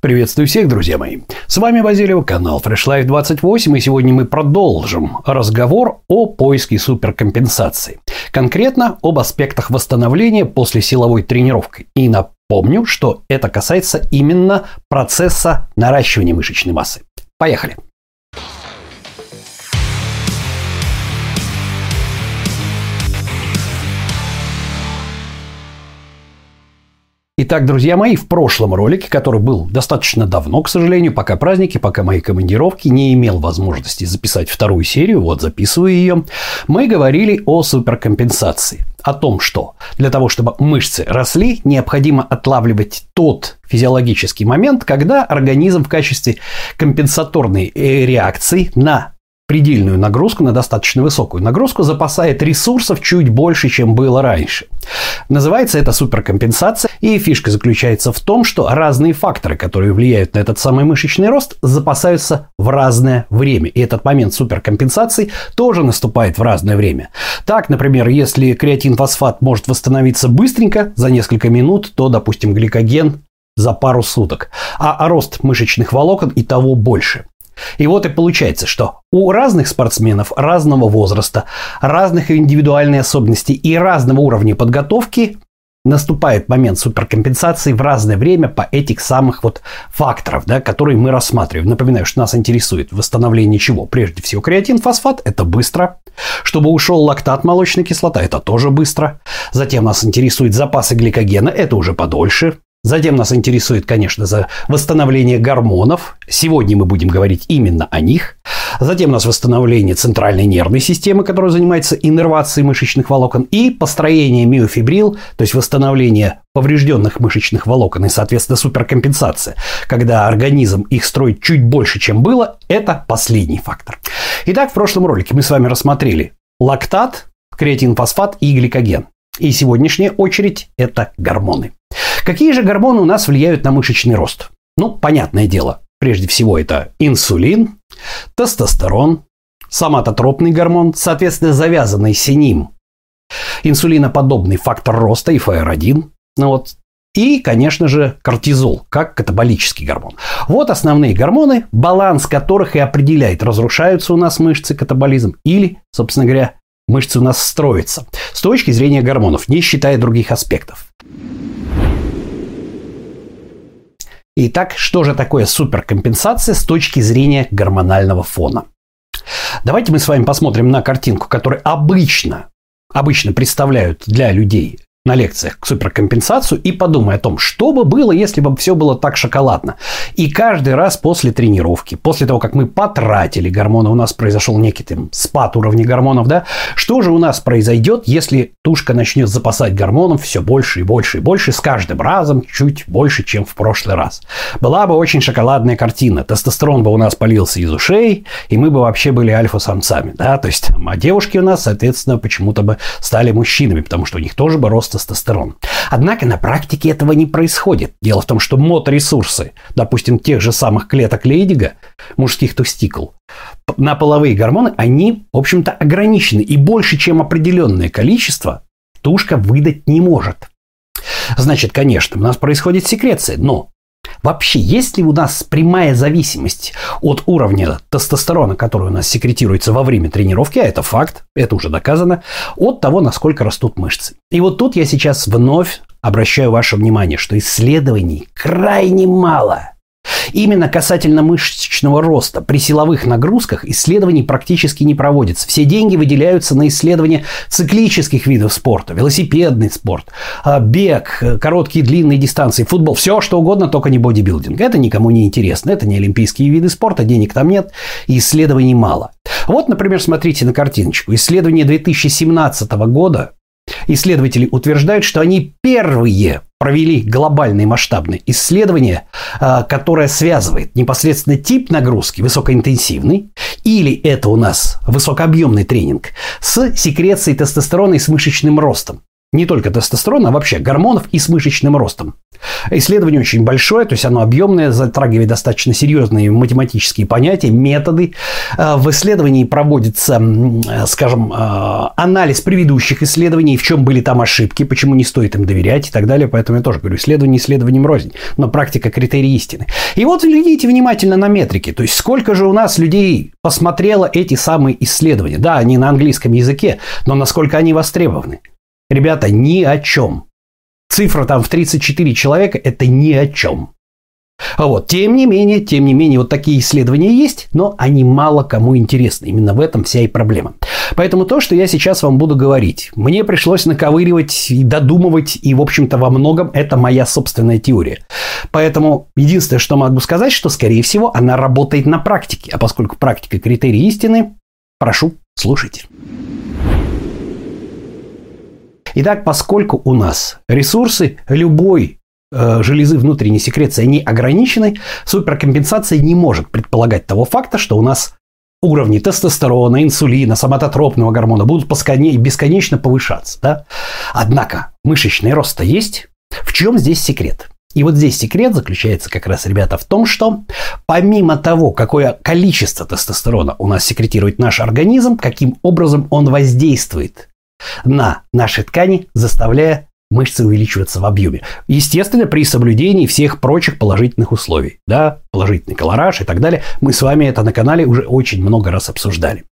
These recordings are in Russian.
Приветствую всех, друзья мои. С вами Базилев, канал Fresh Life 28, и сегодня мы продолжим разговор о поиске суперкомпенсации. Конкретно об аспектах восстановления после силовой тренировки. И напомню, что это касается именно процесса наращивания мышечной массы. Поехали! Итак, друзья мои, в прошлом ролике, который был достаточно давно, к сожалению, пока праздники, пока мои командировки, не имел возможности записать вторую серию, вот записываю ее, мы говорили о суперкомпенсации. О том, что для того, чтобы мышцы росли, необходимо отлавливать тот физиологический момент, когда организм в качестве компенсаторной э, реакции на предельную нагрузку, на достаточно высокую нагрузку, запасает ресурсов чуть больше, чем было раньше. Называется это суперкомпенсация, и фишка заключается в том, что разные факторы, которые влияют на этот самый мышечный рост, запасаются в разное время. И этот момент суперкомпенсации тоже наступает в разное время. Так, например, если креатинфосфат может восстановиться быстренько, за несколько минут, то, допустим, гликоген за пару суток, а рост мышечных волокон и того больше. И вот и получается, что у разных спортсменов разного возраста, разных индивидуальных особенностей и разного уровня подготовки наступает момент суперкомпенсации в разное время по этих самых вот факторов, да, которые мы рассматриваем. Напоминаю, что нас интересует восстановление чего? Прежде всего, креатин, фосфат – это быстро. Чтобы ушел лактат, молочная кислота – это тоже быстро. Затем нас интересует запасы гликогена – это уже подольше. Затем нас интересует, конечно, за восстановление гормонов. Сегодня мы будем говорить именно о них. Затем у нас восстановление центральной нервной системы, которая занимается иннервацией мышечных волокон, и построение миофибрил, то есть восстановление поврежденных мышечных волокон и, соответственно, суперкомпенсация. Когда организм их строит чуть больше, чем было, это последний фактор. Итак, в прошлом ролике мы с вами рассмотрели лактат, креатинфосфат и гликоген. И сегодняшняя очередь – это гормоны. Какие же гормоны у нас влияют на мышечный рост? Ну, понятное дело. Прежде всего это инсулин, тестостерон, соматотропный гормон, соответственно, завязанный с ним инсулиноподобный фактор роста, ИФР-1, ну вот, и, конечно же, кортизол, как катаболический гормон. Вот основные гормоны, баланс которых и определяет, разрушаются у нас мышцы, катаболизм, или, собственно говоря, мышцы у нас строятся. С точки зрения гормонов, не считая других аспектов. Итак, что же такое суперкомпенсация с точки зрения гормонального фона? Давайте мы с вами посмотрим на картинку, которую обычно, обычно представляют для людей на лекциях к суперкомпенсацию и подумай о том, что бы было, если бы все было так шоколадно. И каждый раз после тренировки, после того, как мы потратили гормоны, у нас произошел некий там спад уровня гормонов, да, что же у нас произойдет, если тушка начнет запасать гормонов все больше и больше и больше, с каждым разом чуть больше, чем в прошлый раз. Была бы очень шоколадная картина. Тестостерон бы у нас полился из ушей, и мы бы вообще были альфа-самцами, да, то есть, а девушки у нас, соответственно, почему-то бы стали мужчинами, потому что у них тоже бы рост тестостерон. Однако на практике этого не происходит. Дело в том, что мод-ресурсы, допустим, тех же самых клеток Лейдига, мужских тестикул, на половые гормоны, они, в общем-то, ограничены. И больше, чем определенное количество, тушка выдать не может. Значит, конечно, у нас происходит секреция, но Вообще, есть ли у нас прямая зависимость от уровня тестостерона, который у нас секретируется во время тренировки, а это факт, это уже доказано, от того, насколько растут мышцы. И вот тут я сейчас вновь обращаю ваше внимание, что исследований крайне мало – Именно касательно мышечного роста при силовых нагрузках исследований практически не проводится. Все деньги выделяются на исследования циклических видов спорта, велосипедный спорт, а, бег, короткие длинные дистанции, футбол, все что угодно, только не бодибилдинг. Это никому не интересно, это не олимпийские виды спорта, денег там нет, и исследований мало. Вот, например, смотрите на картиночку. Исследование 2017 года Исследователи утверждают, что они первые провели глобальные масштабные исследования, а, которое связывает непосредственно тип нагрузки, высокоинтенсивный, или это у нас высокообъемный тренинг, с секрецией тестостерона и с мышечным ростом. Не только тестостерона, а вообще гормонов и с мышечным ростом. Исследование очень большое, то есть оно объемное, затрагивает достаточно серьезные математические понятия, методы. Э, в исследовании проводится, скажем, э, анализ предыдущих исследований, в чем были там ошибки, почему не стоит им доверять и так далее. Поэтому я тоже говорю, исследование исследованием рознь, но практика критерий истины. И вот глядите внимательно на метрики, то есть сколько же у нас людей посмотрело эти самые исследования. Да, они на английском языке, но насколько они востребованы. Ребята, ни о чем. Цифра там в 34 человека – это ни о чем. А вот, тем не менее, тем не менее, вот такие исследования есть, но они мало кому интересны. Именно в этом вся и проблема. Поэтому то, что я сейчас вам буду говорить, мне пришлось наковыривать и додумывать, и, в общем-то, во многом это моя собственная теория. Поэтому единственное, что могу сказать, что, скорее всего, она работает на практике. А поскольку практика – критерий истины, прошу, слушайте. Итак, поскольку у нас ресурсы любой э, железы внутренней секреции, они ограничены, суперкомпенсация не может предполагать того факта, что у нас уровни тестостерона, инсулина, соматотропного гормона будут бесконечно повышаться. Да? Однако мышечный рост есть. В чем здесь секрет? И вот здесь секрет заключается как раз, ребята, в том, что помимо того, какое количество тестостерона у нас секретирует наш организм, каким образом он воздействует на наши ткани, заставляя мышцы увеличиваться в объеме. Естественно, при соблюдении всех прочих положительных условий. Да, положительный колораж и так далее. Мы с вами это на канале уже очень много раз обсуждали.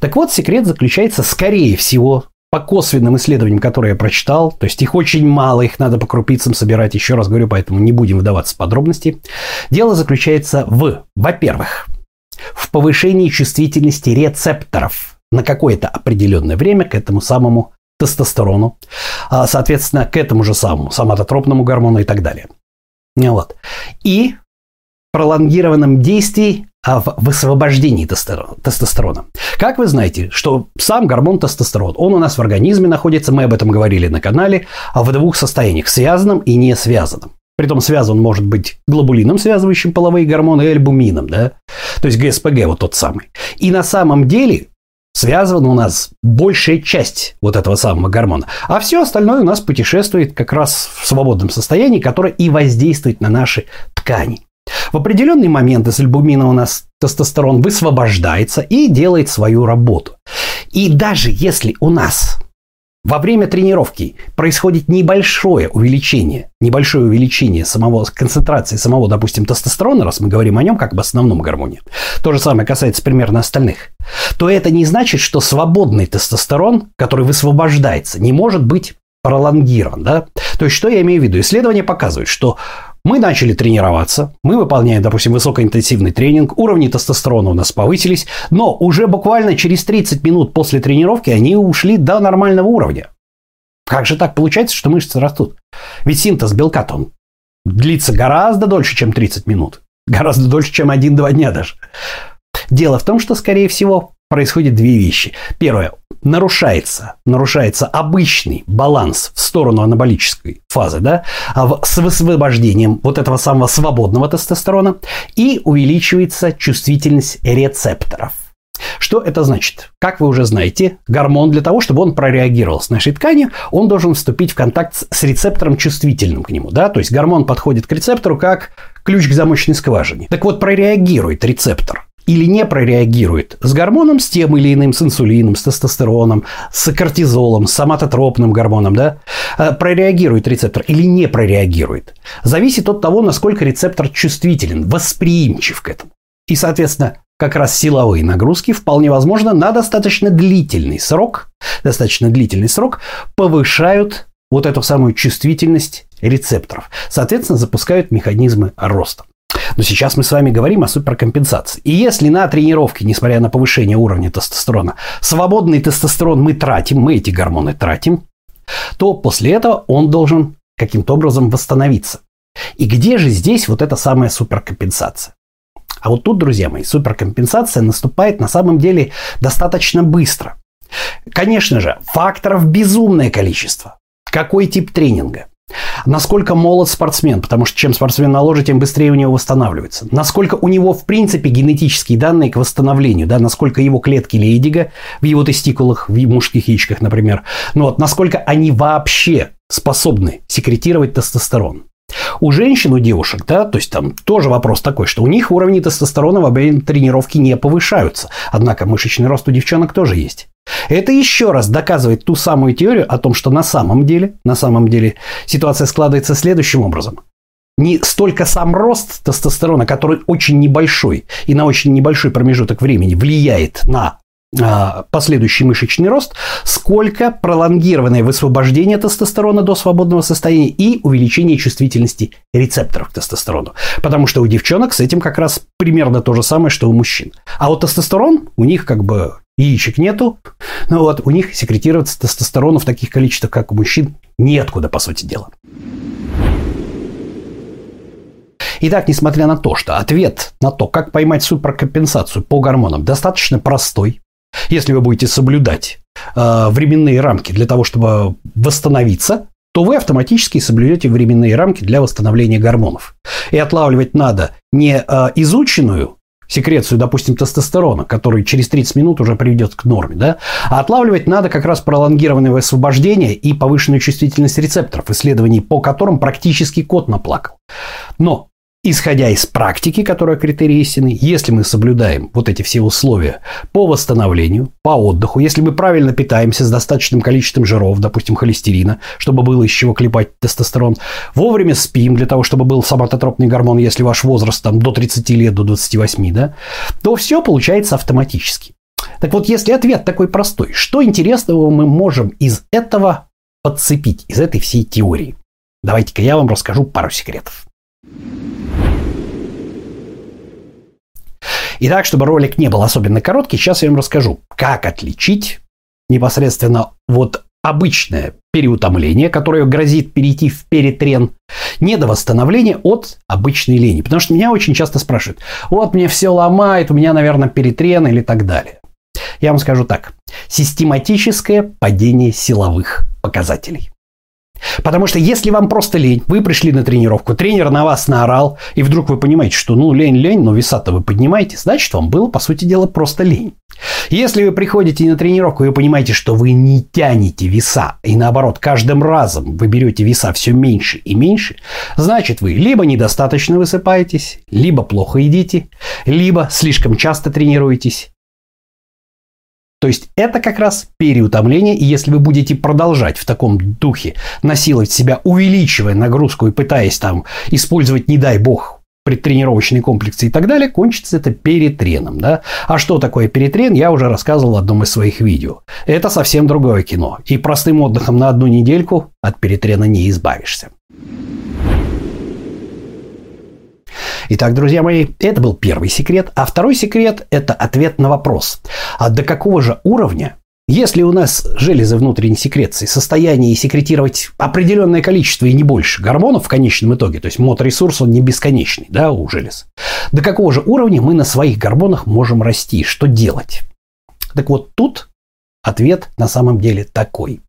Так вот, секрет заключается, скорее всего, по косвенным исследованиям, которые я прочитал, то есть их очень мало, их надо по крупицам собирать, еще раз говорю, поэтому не будем выдаваться в подробности. Дело заключается в, во-первых, в повышении чувствительности рецепторов – на какое-то определенное время к этому самому тестостерону, а, соответственно, к этому же самому соматотропному гормону и так далее. Вот. И пролонгированном действии а, в высвобождении тестостерона. Как вы знаете, что сам гормон тестостерон, он у нас в организме находится, мы об этом говорили на канале, а в двух состояниях, связанном и не связанном. Притом связан может быть глобулином, связывающим половые гормоны, и альбумином, да? То есть ГСПГ вот тот самый. И на самом деле связана у нас большая часть вот этого самого гормона. А все остальное у нас путешествует как раз в свободном состоянии, которое и воздействует на наши ткани. В определенный момент из альбумина у нас тестостерон высвобождается и делает свою работу. И даже если у нас во время тренировки происходит небольшое увеличение, небольшое увеличение самого концентрации самого, допустим, тестостерона, раз мы говорим о нем как об основном гормоне, то же самое касается примерно остальных, то это не значит, что свободный тестостерон, который высвобождается, не может быть пролонгирован. Да? То есть, что я имею в виду? Исследования показывают, что мы начали тренироваться, мы выполняем, допустим, высокоинтенсивный тренинг, уровни тестостерона у нас повысились, но уже буквально через 30 минут после тренировки они ушли до нормального уровня. Как же так получается, что мышцы растут? Ведь синтез белка он длится гораздо дольше, чем 30 минут. Гораздо дольше, чем 1-2 дня даже. Дело в том, что, скорее всего, происходят две вещи. Первое. Нарушается, нарушается обычный баланс в сторону анаболической фазы, да, а с высвобождением вот этого самого свободного тестостерона и увеличивается чувствительность рецепторов. Что это значит? Как вы уже знаете, гормон для того, чтобы он прореагировал с нашей тканью, он должен вступить в контакт с рецептором чувствительным к нему. Да? То есть гормон подходит к рецептору как ключ к замочной скважине. Так вот, прореагирует рецептор или не прореагирует с гормоном, с тем или иным, с инсулином, с тестостероном, с кортизолом, с соматотропным гормоном, да, э, прореагирует рецептор или не прореагирует, зависит от того, насколько рецептор чувствителен, восприимчив к этому. И, соответственно, как раз силовые нагрузки вполне возможно на достаточно длительный срок, достаточно длительный срок повышают вот эту самую чувствительность рецепторов. Соответственно, запускают механизмы роста. Но сейчас мы с вами говорим о суперкомпенсации. И если на тренировке, несмотря на повышение уровня тестостерона, свободный тестостерон мы тратим, мы эти гормоны тратим, то после этого он должен каким-то образом восстановиться. И где же здесь вот эта самая суперкомпенсация? А вот тут, друзья мои, суперкомпенсация наступает на самом деле достаточно быстро. Конечно же, факторов безумное количество. Какой тип тренинга? Насколько молод спортсмен, потому что чем спортсмен моложе, тем быстрее у него восстанавливается. Насколько у него, в принципе, генетические данные к восстановлению, да, насколько его клетки Лейдига в его тестикулах, в мужских яичках, например, ну вот, насколько они вообще способны секретировать тестостерон. У женщин, у девушек, да, то есть там тоже вопрос такой, что у них уровни тестостерона во время тренировки не повышаются. Однако мышечный рост у девчонок тоже есть. Это еще раз доказывает ту самую теорию о том, что на самом деле, на самом деле ситуация складывается следующим образом. Не столько сам рост тестостерона, который очень небольшой и на очень небольшой промежуток времени влияет на а, последующий мышечный рост, сколько пролонгированное высвобождение тестостерона до свободного состояния и увеличение чувствительности рецепторов к тестостерону. Потому что у девчонок с этим как раз примерно то же самое, что у мужчин. А вот тестостерон у них как бы яичек нету, но вот у них секретироваться тестостерона в таких количествах, как у мужчин, неоткуда, по сути дела. Итак, несмотря на то, что ответ на то, как поймать суперкомпенсацию по гормонам, достаточно простой, если вы будете соблюдать э, временные рамки для того, чтобы восстановиться, то вы автоматически соблюдете временные рамки для восстановления гормонов. И отлавливать надо не э, изученную секрецию, допустим, тестостерона, который через 30 минут уже приведет к норме, да, а отлавливать надо как раз пролонгированное высвобождение и повышенную чувствительность рецепторов, исследований по которым практически кот наплакал. Но Исходя из практики, которая критерий истины, если мы соблюдаем вот эти все условия по восстановлению, по отдыху, если мы правильно питаемся с достаточным количеством жиров, допустим, холестерина, чтобы было из чего клепать тестостерон, вовремя спим для того, чтобы был соматотропный гормон, если ваш возраст там до 30 лет, до 28, да, то все получается автоматически. Так вот, если ответ такой простой, что интересного мы можем из этого подцепить, из этой всей теории? Давайте-ка я вам расскажу пару секретов. Итак, чтобы ролик не был особенно короткий, сейчас я вам расскажу, как отличить непосредственно вот обычное переутомление, которое грозит перейти в перетрен, не до восстановления от обычной лени. Потому что меня очень часто спрашивают, вот мне все ломает, у меня, наверное, перетрен или так далее. Я вам скажу так. Систематическое падение силовых показателей. Потому что если вам просто лень, вы пришли на тренировку, тренер на вас наорал, и вдруг вы понимаете, что ну лень, лень, но веса-то вы поднимаете, значит вам было, по сути дела, просто лень. Если вы приходите на тренировку и вы понимаете, что вы не тянете веса, и наоборот, каждым разом вы берете веса все меньше и меньше, значит вы либо недостаточно высыпаетесь, либо плохо едите, либо слишком часто тренируетесь, то есть это как раз переутомление, и если вы будете продолжать в таком духе насиловать себя, увеличивая нагрузку и пытаясь там использовать, не дай бог, предтренировочные комплексы и так далее, кончится это перетреном. Да? А что такое перетрен, я уже рассказывал в одном из своих видео. Это совсем другое кино. И простым отдыхом на одну недельку от перетрена не избавишься. Итак, друзья мои, это был первый секрет. А второй секрет – это ответ на вопрос. А до какого же уровня если у нас железы внутренней секреции в состоянии секретировать определенное количество и не больше гормонов в конечном итоге, то есть моторесурс он не бесконечный, да, у желез, до какого же уровня мы на своих гормонах можем расти, что делать? Так вот тут ответ на самом деле такой.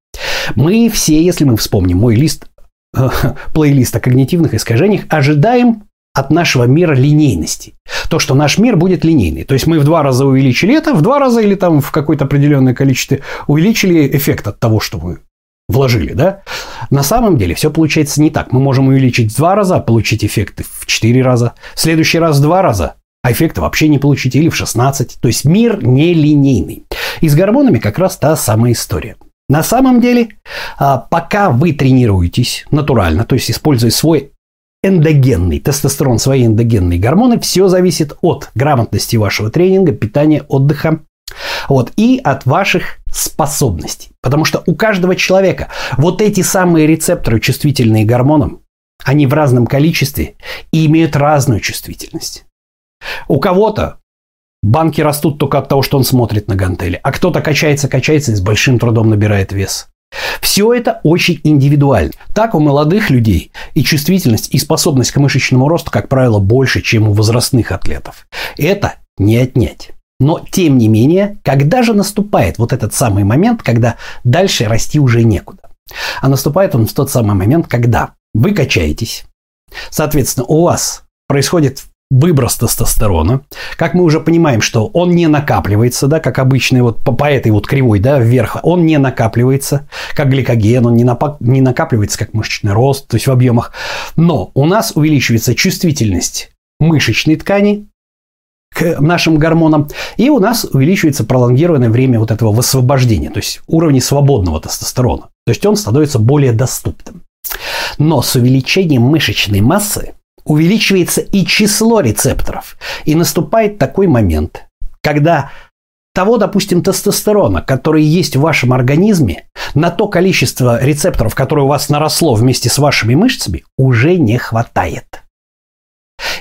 Мы все, если мы вспомним мой лист, плейлист о когнитивных искажениях, ожидаем от нашего мира линейности. То, что наш мир будет линейный. То есть мы в два раза увеличили это, в два раза или там в какое-то определенное количество увеличили эффект от того, что мы вложили, да? На самом деле все получается не так. Мы можем увеличить в два раза, а получить эффекты в четыре раза. В следующий раз в два раза, а эффекта вообще не получить, или в 16. То есть мир нелинейный. И с гормонами как раз та самая история. На самом деле, а, пока вы тренируетесь натурально, то есть используя свой эндогенный, тестостерон, свои эндогенные гормоны, все зависит от грамотности вашего тренинга, питания, отдыха, вот, и от ваших способностей. Потому что у каждого человека вот эти самые рецепторы, чувствительные гормонам, они в разном количестве и имеют разную чувствительность. У кого-то банки растут только от того, что он смотрит на гантели, а кто-то качается, качается и с большим трудом набирает вес. Все это очень индивидуально. Так у молодых людей и чувствительность, и способность к мышечному росту, как правило, больше, чем у возрастных атлетов. Это не отнять. Но, тем не менее, когда же наступает вот этот самый момент, когда дальше расти уже некуда? А наступает он в тот самый момент, когда вы качаетесь, соответственно, у вас происходит выброс тестостерона. Как мы уже понимаем, что он не накапливается, да, как обычный вот по, по этой вот кривой, да, вверх, он не накапливается, как гликоген, он не, напа- не накапливается, как мышечный рост, то есть в объемах. Но у нас увеличивается чувствительность мышечной ткани к нашим гормонам, и у нас увеличивается пролонгированное время вот этого высвобождения, то есть уровни свободного тестостерона. То есть он становится более доступным. Но с увеличением мышечной массы увеличивается и число рецепторов. И наступает такой момент, когда того, допустим, тестостерона, который есть в вашем организме, на то количество рецепторов, которое у вас наросло вместе с вашими мышцами, уже не хватает.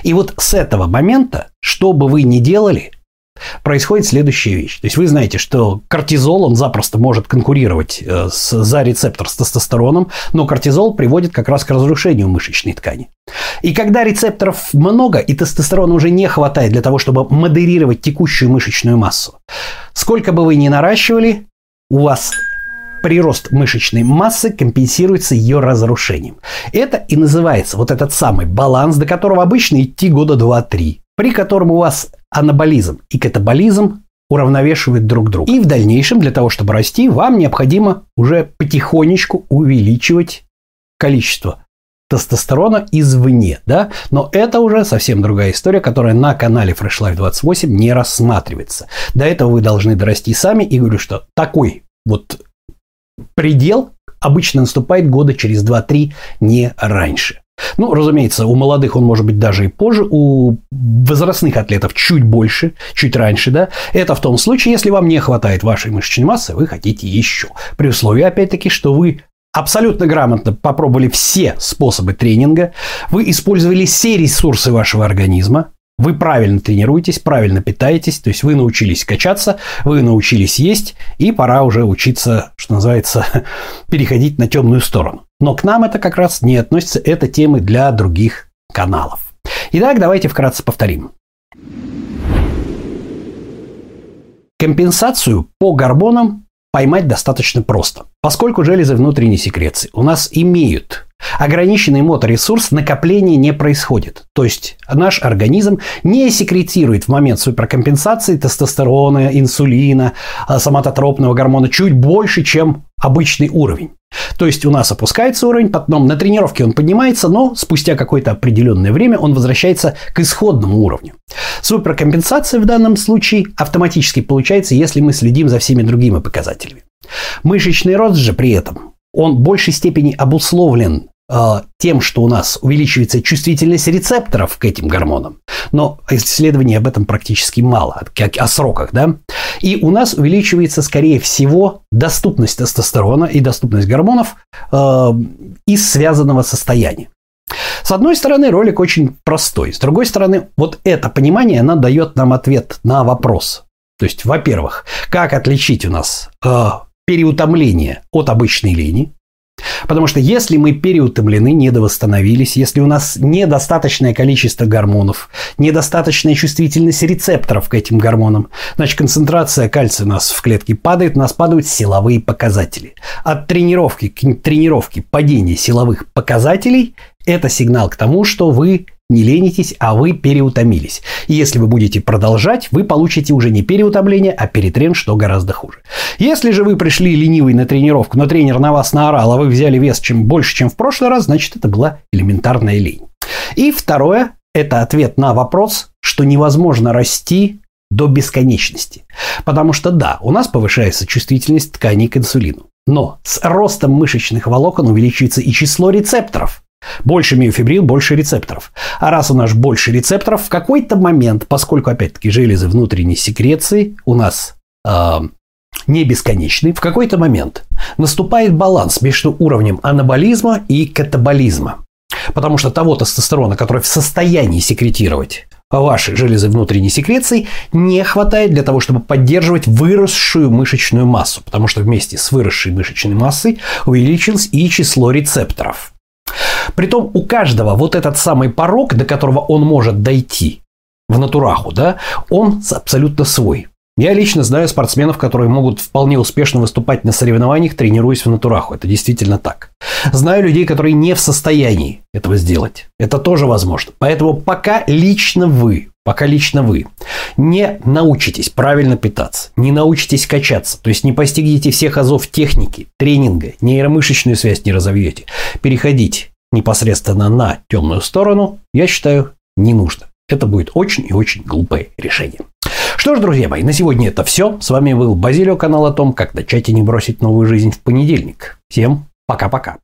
И вот с этого момента, что бы вы ни делали, происходит следующая вещь. То есть вы знаете, что кортизол, он запросто может конкурировать э, с, за рецептор с тестостероном, но кортизол приводит как раз к разрушению мышечной ткани. И когда рецепторов много, и тестостерона уже не хватает для того, чтобы модерировать текущую мышечную массу, сколько бы вы ни наращивали, у вас прирост мышечной массы компенсируется ее разрушением. Это и называется вот этот самый баланс, до которого обычно идти года 2-3, при котором у вас анаболизм и катаболизм уравновешивают друг друга. И в дальнейшем для того, чтобы расти, вам необходимо уже потихонечку увеличивать количество тестостерона извне, да, но это уже совсем другая история, которая на канале Fresh Life 28 не рассматривается. До этого вы должны дорасти сами, и говорю, что такой вот предел обычно наступает года через 2-3, не раньше. Ну, разумеется, у молодых он может быть даже и позже, у возрастных атлетов чуть больше, чуть раньше, да. Это в том случае, если вам не хватает вашей мышечной массы, вы хотите еще. При условии, опять-таки, что вы абсолютно грамотно попробовали все способы тренинга, вы использовали все ресурсы вашего организма, вы правильно тренируетесь, правильно питаетесь, то есть вы научились качаться, вы научились есть, и пора уже учиться, что называется, переходить на темную сторону. Но к нам это как раз не относится, это темы для других каналов. Итак, давайте вкратце повторим. Компенсацию по гормонам поймать достаточно просто, поскольку железы внутренней секреции у нас имеют ограниченный моторесурс, накопления не происходит. То есть наш организм не секретирует в момент суперкомпенсации тестостерона, инсулина, а, соматотропного гормона чуть больше, чем обычный уровень. То есть у нас опускается уровень, потом на тренировке он поднимается, но спустя какое-то определенное время он возвращается к исходному уровню. Суперкомпенсация в данном случае автоматически получается, если мы следим за всеми другими показателями. Мышечный рост же при этом, он в большей степени обусловлен тем, что у нас увеличивается чувствительность рецепторов к этим гормонам. Но исследований об этом практически мало, как о сроках, да. И у нас увеличивается, скорее всего, доступность тестостерона и доступность гормонов э, из связанного состояния. С одной стороны, ролик очень простой. С другой стороны, вот это понимание, оно дает нам ответ на вопрос. То есть, во-первых, как отличить у нас э, переутомление от обычной лени? Потому что если мы переутомлены, недовосстановились, если у нас недостаточное количество гормонов, недостаточная чувствительность рецепторов к этим гормонам, значит концентрация кальция у нас в клетке падает, у нас падают силовые показатели. От тренировки к тренировке падение силовых показателей – это сигнал к тому, что вы не ленитесь, а вы переутомились. И если вы будете продолжать, вы получите уже не переутомление, а перетрен, что гораздо хуже. Если же вы пришли ленивый на тренировку, но тренер на вас наорал, а вы взяли вес чем больше, чем в прошлый раз, значит это была элементарная лень. И второе – это ответ на вопрос, что невозможно расти до бесконечности. Потому что да, у нас повышается чувствительность тканей к инсулину. Но с ростом мышечных волокон увеличивается и число рецепторов. Больше миофибрил, больше рецепторов. А раз у нас больше рецепторов, в какой-то момент, поскольку, опять-таки, железы внутренней секреции у нас э, не бесконечны, в какой-то момент наступает баланс между уровнем анаболизма и катаболизма. Потому что того тестостерона, который в состоянии секретировать ваши железы внутренней секреции, не хватает для того, чтобы поддерживать выросшую мышечную массу, потому что вместе с выросшей мышечной массой увеличилось и число рецепторов. Притом у каждого вот этот самый порог, до которого он может дойти в натураху, да, он абсолютно свой. Я лично знаю спортсменов, которые могут вполне успешно выступать на соревнованиях, тренируясь в натураху. Это действительно так. Знаю людей, которые не в состоянии этого сделать. Это тоже возможно. Поэтому пока лично вы, пока лично вы не научитесь правильно питаться, не научитесь качаться, то есть не постигнете всех азов техники, тренинга, нейромышечную связь не разовьете, переходить непосредственно на темную сторону, я считаю, не нужно. Это будет очень и очень глупое решение. Что ж, друзья мои, на сегодня это все. С вами был Базилио, канал о том, как начать и не бросить новую жизнь в понедельник. Всем пока-пока.